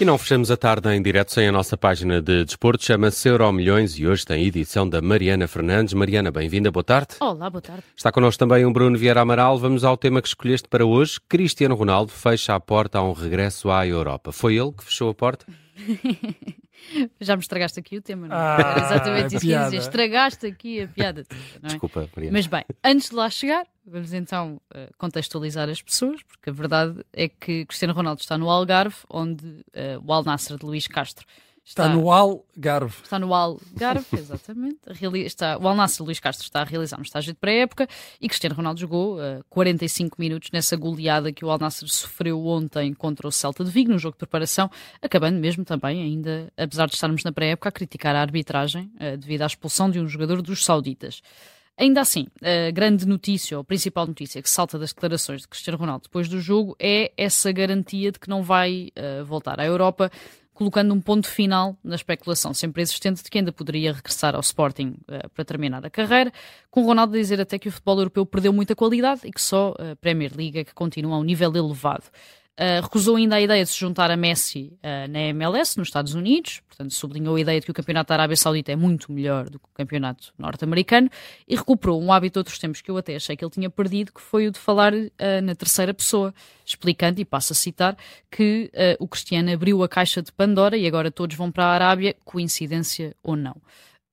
E não fechamos a tarde em direto sem a nossa página de desporto, chama-se Euro Milhões e hoje tem edição da Mariana Fernandes. Mariana, bem-vinda, boa tarde. Olá, boa tarde. Está connosco também o Bruno Vieira Amaral. Vamos ao tema que escolheste para hoje. Cristiano Ronaldo fecha a porta a um regresso à Europa. Foi ele que fechou a porta? Já me estragaste aqui o tema, não é? Ah, Era exatamente isso que ia dizer. Estragaste aqui a piada. toda, Não é? Desculpa, Mariana. Mas bem, antes de lá chegar, vamos então eh, contextualizar as pessoas, porque a verdade é que Cristiano Ronaldo está no Algarve, onde eh, o Al Nassr de Luís Castro Está no Algarve. Está no Algarve, exatamente. Está, o Al Nassr Luís Castro está a realizar um estágio de pré-época e Cristiano Ronaldo jogou eh, 45 minutos nessa goleada que o Al Nassr sofreu ontem contra o Celta de Vigo, no jogo de preparação, acabando mesmo também, ainda, apesar de estarmos na pré-época, a criticar a arbitragem eh, devido à expulsão de um jogador dos sauditas. Ainda assim, a grande notícia, ou a principal notícia que salta das declarações de Cristiano Ronaldo depois do jogo é essa garantia de que não vai eh, voltar à Europa, colocando um ponto final na especulação sempre existente de que ainda poderia regressar ao Sporting eh, para terminar a carreira, com Ronaldo a dizer até que o futebol europeu perdeu muita qualidade e que só a Premier League é que continua a um nível elevado. Uh, recusou ainda a ideia de se juntar a Messi uh, na MLS, nos Estados Unidos, portanto, sublinhou a ideia de que o campeonato da Arábia Saudita é muito melhor do que o campeonato norte-americano e recuperou um hábito de outros tempos que eu até achei que ele tinha perdido, que foi o de falar uh, na terceira pessoa, explicando, e passo a citar, que o Cristiano abriu a caixa de Pandora e agora todos vão para a Arábia, coincidência ou não.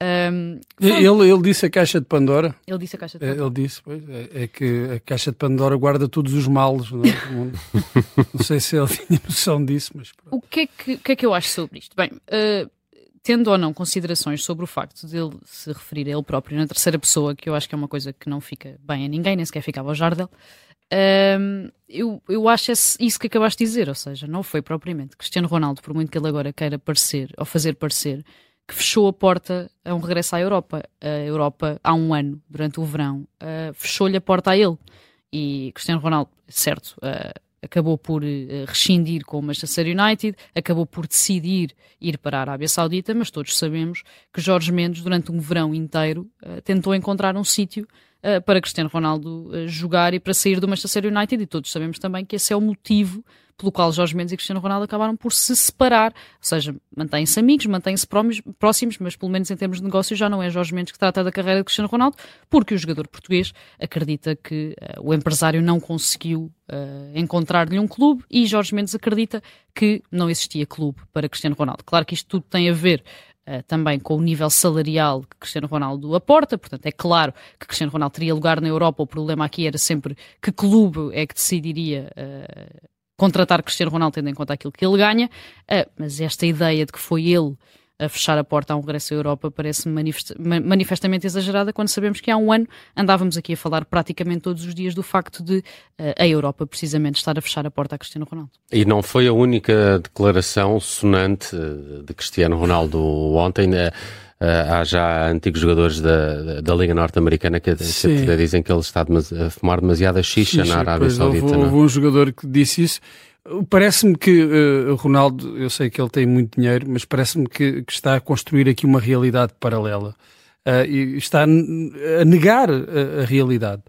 Um, Ele, ele disse a caixa de Pandora. ele disse a caixa de É, Pandora. Ele disse, pois, é, é que a caixa de Pandora guarda todos os males. Não, é? Não- sei se ele tinha noção disso, mas pronto. O que é que, que é que eu acho sobre isto? Bem, eh, tendo ou não considerações sobre o facto de ele se referir a ele próprio na terceira pessoa, que eu acho que é uma coisa que não fica bem a ninguém, nem sequer ficava ao Jardel, ehm, eu, eu acho esse- isso que acabaste de dizer, ou seja, não foi propriamente Cristiano Ronaldo, por muito que ele agora queira parecer, ou fazer parecer, que fechou a porta a um regresso à Europa. A Europa, há um ano, durante o verão, eh, fechou-lhe a porta a ele. E Cristiano Ronaldo, certo, eh, acabou por eh, rescindir com o Manchester United, acabou por decidir ir para a Arábia Saudita, mas todos sabemos que Jorge Mendes, durante um verão inteiro, tentou encontrar um sítio eh, para Cristiano Ronaldo eh, jogar e para sair do Manchester United, e todos sabemos também que esse é o motivo pelo qual Jorge Mendes e Cristiano Ronaldo acabaram por se separar. Ou seja, mantêm-se amigos, mantêm-se próximos, mas pelo menos em termos de negócio já não é Jorge Mendes que trata da carreira de Cristiano Ronaldo, porque o jogador português acredita que eh, o empresário não conseguiu eh, encontrar-lhe um clube e Jorge Mendes acredita que não existia clube para Cristiano Ronaldo. Claro que isto tudo tem a ver eh, também com o nível salarial que Cristiano Ronaldo aporta, portanto é claro que Cristiano Ronaldo teria lugar na Europa, o problema aqui era sempre que clube é que decidiria eh, contratar Cristiano Ronaldo tendo em conta aquilo que ele ganha, eh, mas esta ideia de que foi ele a fechar a porta a um regresso à Europa ma- manifestamente exagerada quando sabemos que há um ano andávamos aqui a falar praticamente todos os dias do facto de eh, a Europa precisamente estar a fechar a porta a Cristiano Ronaldo. E não foi a única declaração sonante de Cristiano Ronaldo ontem. eh, eh, Há já antigos jogadores da, da- Liga Norte-Americana que, que dizem que ele está a fumar demasiada xixa, Xixa, na Arábia pois, Saudita. Houve, não é? houve um jogador que disse isso. Parece-me que eh, o Ronaldo, eu sei que ele tem muito dinheiro, mas parece-me que, que está a construir aqui uma realidade paralela. Ah, e está a n- a negar a, realidade.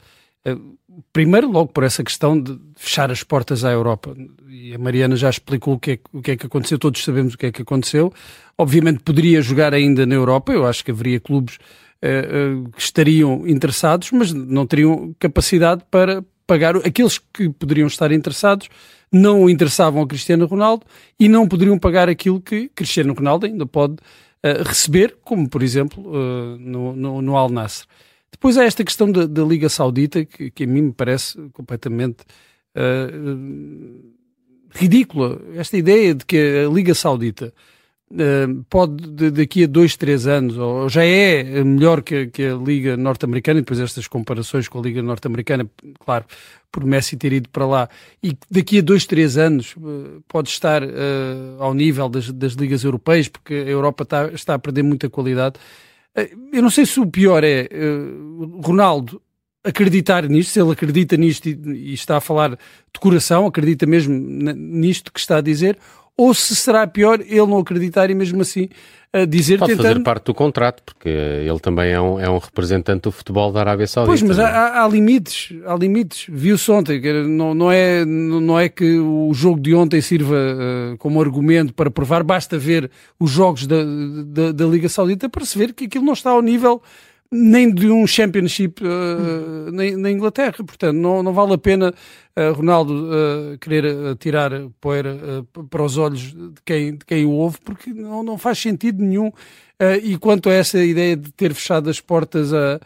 Ah, primeiro, logo por essa questão de fechar as portas à Europa. E a Mariana já explicou o que, é, o que é que aconteceu, todos sabemos o que é que aconteceu. Obviamente poderia jogar ainda na Europa, eu acho que haveria clubes eh, eh, que estariam interessados, mas não teriam capacidade para pagar. Aqueles que poderiam estar interessados não interessavam ao Cristiano Ronaldo e não poderiam pagar aquilo que Cristiano Ronaldo ainda pode eh, receber, como por exemplo eh, no, no, no Al Nassr. Depois há esta questão da, da Liga Saudita, que, que a mim me parece completamente eh, ridícula. Esta ideia de que a Liga Saudita pode, de- daqui a dois, três anos, ou já é melhor que, que a Liga Norte-Americana, e depois estas comparações com a Liga Norte-Americana, claro, por Messi ter ido para lá, e daqui a dois, três anos eh, pode estar eh, ao nível das, das ligas europeias, porque a Europa está, está a perder muita qualidade. Eh, Eu não sei se o pior é eh, o Ronaldo acreditar nisto, se ele acredita nisto e, e está a falar de coração, acredita mesmo nisto que está a dizer, ou se será pior ele não acreditar e mesmo assim a dizer Pode tentando... fazer parte do contrato, porque ele também é um, é um representante do futebol da Arábia Saudita. Pois, mas é? há, há, limites, há limites. Viu-se ontem, que não, não, é, não é que o jogo de ontem sirva uh, como argumento para provar, basta ver os jogos da, da, da Liga Saudita para se ver que aquilo não está ao nível nem de um Championship uh, na, na, Inglaterra. Portanto, não, não vale a pena uh, Ronaldo uh, querer tirar poeira para os olhos de quem, de quem o ouve, porque não, não faz sentido nenhum. e quanto a essa ideia de ter fechado as portas a,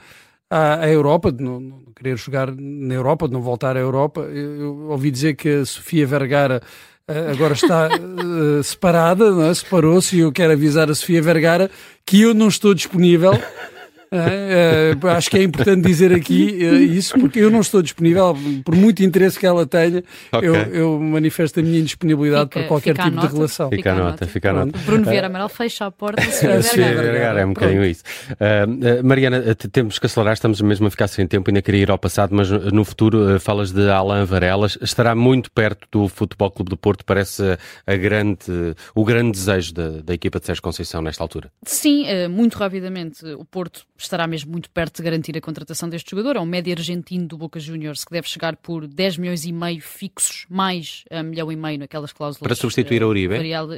à, Europa, de não, não, querer jogar na Europa, de não voltar à Europa, eu, eu ouvi dizer que a Sofia Vergara agora está uh, separada, é? separou-se, e eu quero avisar a Sofia Vergara que eu não estou disponível acho que é importante dizer aqui é, isso, porque eu não estou disponível, por muito interesse que ela tenha, okay. eu, eu, manifesto a minha indisponibilidade fica, para qualquer tipo de relação. Fica, fica a nota, fica a nota. Bruno Vieira Amaral fecha a porta. Sofia Vergara, é um bocadinho isso. Uh, uh, Mariana, temos que acelerar, estamos mesmo a ficar sem tempo, ainda queria ir ao passado, mas no futuro uh, falas de Alain Varelas, estará muito perto do Futebol Clube do Porto, parece a grande, o grande desejo da, da equipa de Sérgio Conceição nesta altura. Sim, muito rapidamente o Porto estará mesmo muito perto de garantir a contratação deste jogador. É um médio argentino do Boca Juniors que deve chegar por 10 milhões e meio fixos, mais um milhão e meio naquelas cláusulas para substituir a Uribe?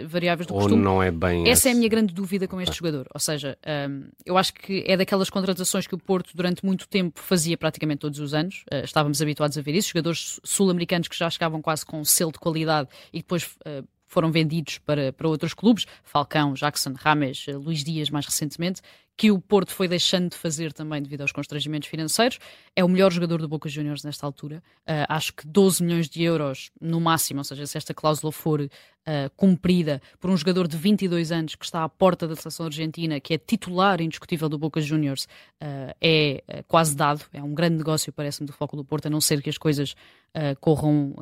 variáveis do Ou costume. não é bem Essa esse... é a minha grande dúvida com este ah. jogador. Ou seja, um, eu acho que é daquelas contratações que o Porto durante muito tempo fazia praticamente todos os anos. Uh, estávamos habituados a ver isso. Jogadores sul-americanos que já chegavam quase com um selo de qualidade e depois uh, foram vendidos para, para outros clubes, Falcão, Jackson, Rames, Luís Dias mais recentemente, que o Porto foi deixando de fazer também devido aos constrangimentos financeiros. É o melhor jogador do Boca Juniors nesta altura. Uh, acho que 12 milhões de euros no máximo, ou seja, se esta cláusula for uh, cumprida por um jogador de 22 anos que está à porta da seleção argentina, que é titular indiscutível do Boca Juniors, uh, é quase dado. É um grande negócio, parece-me, do foco do Porto, a não ser que as coisas corram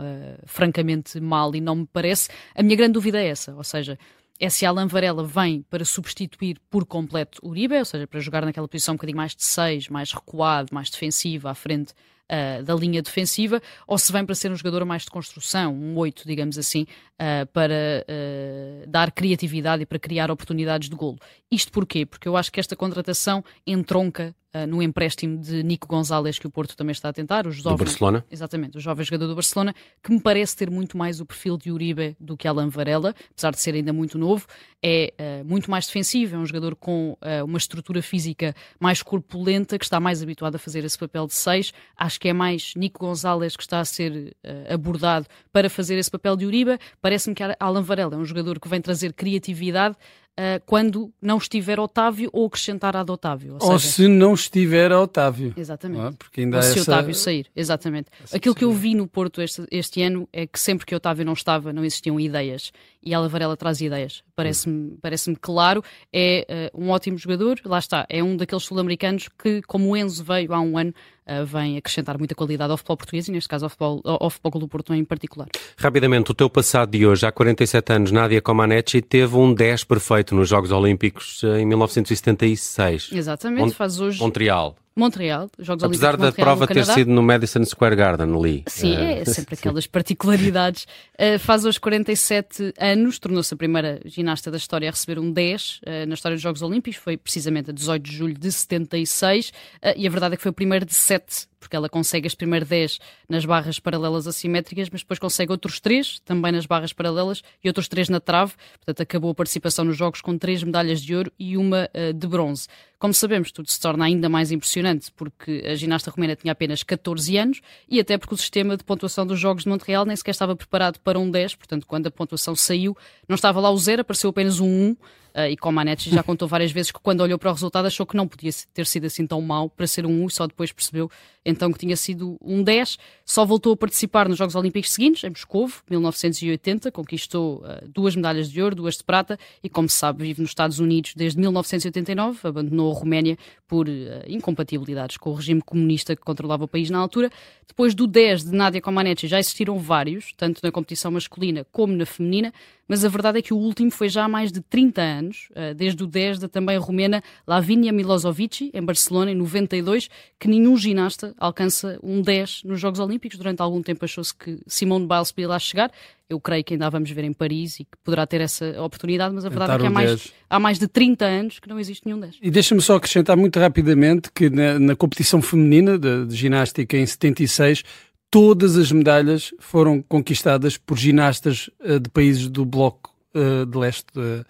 francamente mal e não me parece. A minha grande dúvida é essa, ou seja, é se Alan Varela vem para substituir por completo Uribe, ou seja, para jogar naquela posição um bocadinho mais de 6, mais recuado, mais defensivo, à frente uh, da linha defensiva, ou se vem para ser um jogador mais de construção, um 8, digamos assim, uh, para uh, dar criatividade e para criar oportunidades de golo. Isto porquê? Porque eu acho que esta contratação entronca uh, no empréstimo de Nico Gonzalez, que o Porto também está a tentar. Os jovens, do Barcelona? Exatamente, o jovem jogador do Barcelona, que me parece ter muito mais o perfil de Uribe do que Alan Varela, apesar de ser ainda muito novo. É uh, muito mais defensivo, é um jogador com uh, uma estrutura física mais corpulenta, que está mais habituado a fazer esse papel de 6. Acho que é mais Nico Gonzalez que está a ser abordado para fazer esse papel de Uribe. Parece-me que Alan Varela é um jogador que vem trazer criatividade uh, quando não estiver Otávio ou acrescentar a de Otávio. Ou, ou seja, se não estiver Otávio. Exatamente. É? Porque ainda ou se essa... Otávio sair, exatamente. Essa Aquilo que eu vi no Porto este, este, ano é que sempre que Otávio não estava, não existiam ideias. E a Varela traz ideias. Parece-me parece claro. É uh, um ótimo jogador, lá está. É um daqueles sul-americanos que, como o Enzo veio há um ano, uh, vem acrescentar muita qualidade ao futebol português e, neste caso, ao futebol, ao, ao futebol do Porto em particular. Rapidamente, o teu passado de hoje, há 47 anos, Nádia Comaneci teve um 10 perfeito nos Jogos Olímpicos eh, em 1976. Exatamente, Mont faz hoje. Montreal. Montreal, Jogos Apesar Olímpicos da prova ter sido no Madison Square Garden ali. Sim, é, é sempre aquelas particularidades. Uh, faz hoje 47 anos, tornou-se a primeira ginasta da história a receber um 10 uh, na história dos Jogos Olímpicos, foi precisamente a 18 de julho de 76, uh, e a verdade é que foi o primeiro de 7 porque ela consegue as primeiras 10 nas barras paralelas assimétricas, mas depois consegue outros 3 também nas barras paralelas e outros 3 na trave. Portanto, acabou a participação nos Jogos com 3 medalhas de ouro e uma uh, de bronze. Como sabemos, tudo se torna ainda mais impressionante porque a ginasta romena tinha apenas 14 anos e até porque o sistema de pontuação dos Jogos de Montreal nem sequer estava preparado para um 10, portanto, quando a pontuação saiu, não estava lá o 0, apareceu apenas um 1. Uh, e Comaneci já contou várias vezes que quando olhou para o resultado achou que não podia ter sido assim tão mau para ser um 1 e só depois percebeu então que tinha sido um 10. Só voltou a participar nos Jogos Olímpicos seguintes, em Moscou, 1980, conquistou uh, duas medalhas de ouro, duas de prata e, como se sabe, vive nos Estados Unidos desde 1989, abandonou a Roménia por uh, incompatibilidades com o regime comunista que controlava o país na altura. Depois do 10 de Nadia Comaneci já existiram vários, tanto na competição masculina como na feminina, mas a verdade é que o último foi já há mais de 30 anos, uh, desde o 10 da também romena Lavinia Milosevic, em Barcelona, em 92, que nenhum ginasta alcança um 10 nos Jogos Olímpicos. Durante algum tempo achou-se que Simone Biles podia lá chegar eu creio que ainda a vamos ver em Paris e que poderá ter essa oportunidade, mas a verdade é que há mais, há mais de 30 anos que não existe nenhum 10. E deixa-me só acrescentar muito rapidamente que na, na competição feminina de, de ginástica em 76 todas as medalhas foram conquistadas por ginastas uh, de países do bloco uh, de leste, uh,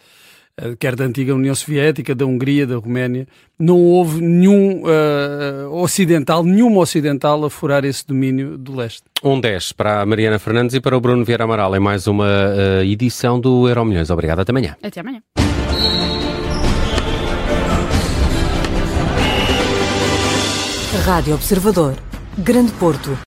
quer da antiga União Soviética, da Hungria, da Roménia. Não houve nenhum ocidental, nenhuma ocidental a furar esse domínio do leste. Um 10 para a Mariana Fernandes e para o Bruno Vieira Amaral em mais uma edição do Euro Milhões. Obrigado, até amanhã. Até amanhã. Rádio Observador. Grande Porto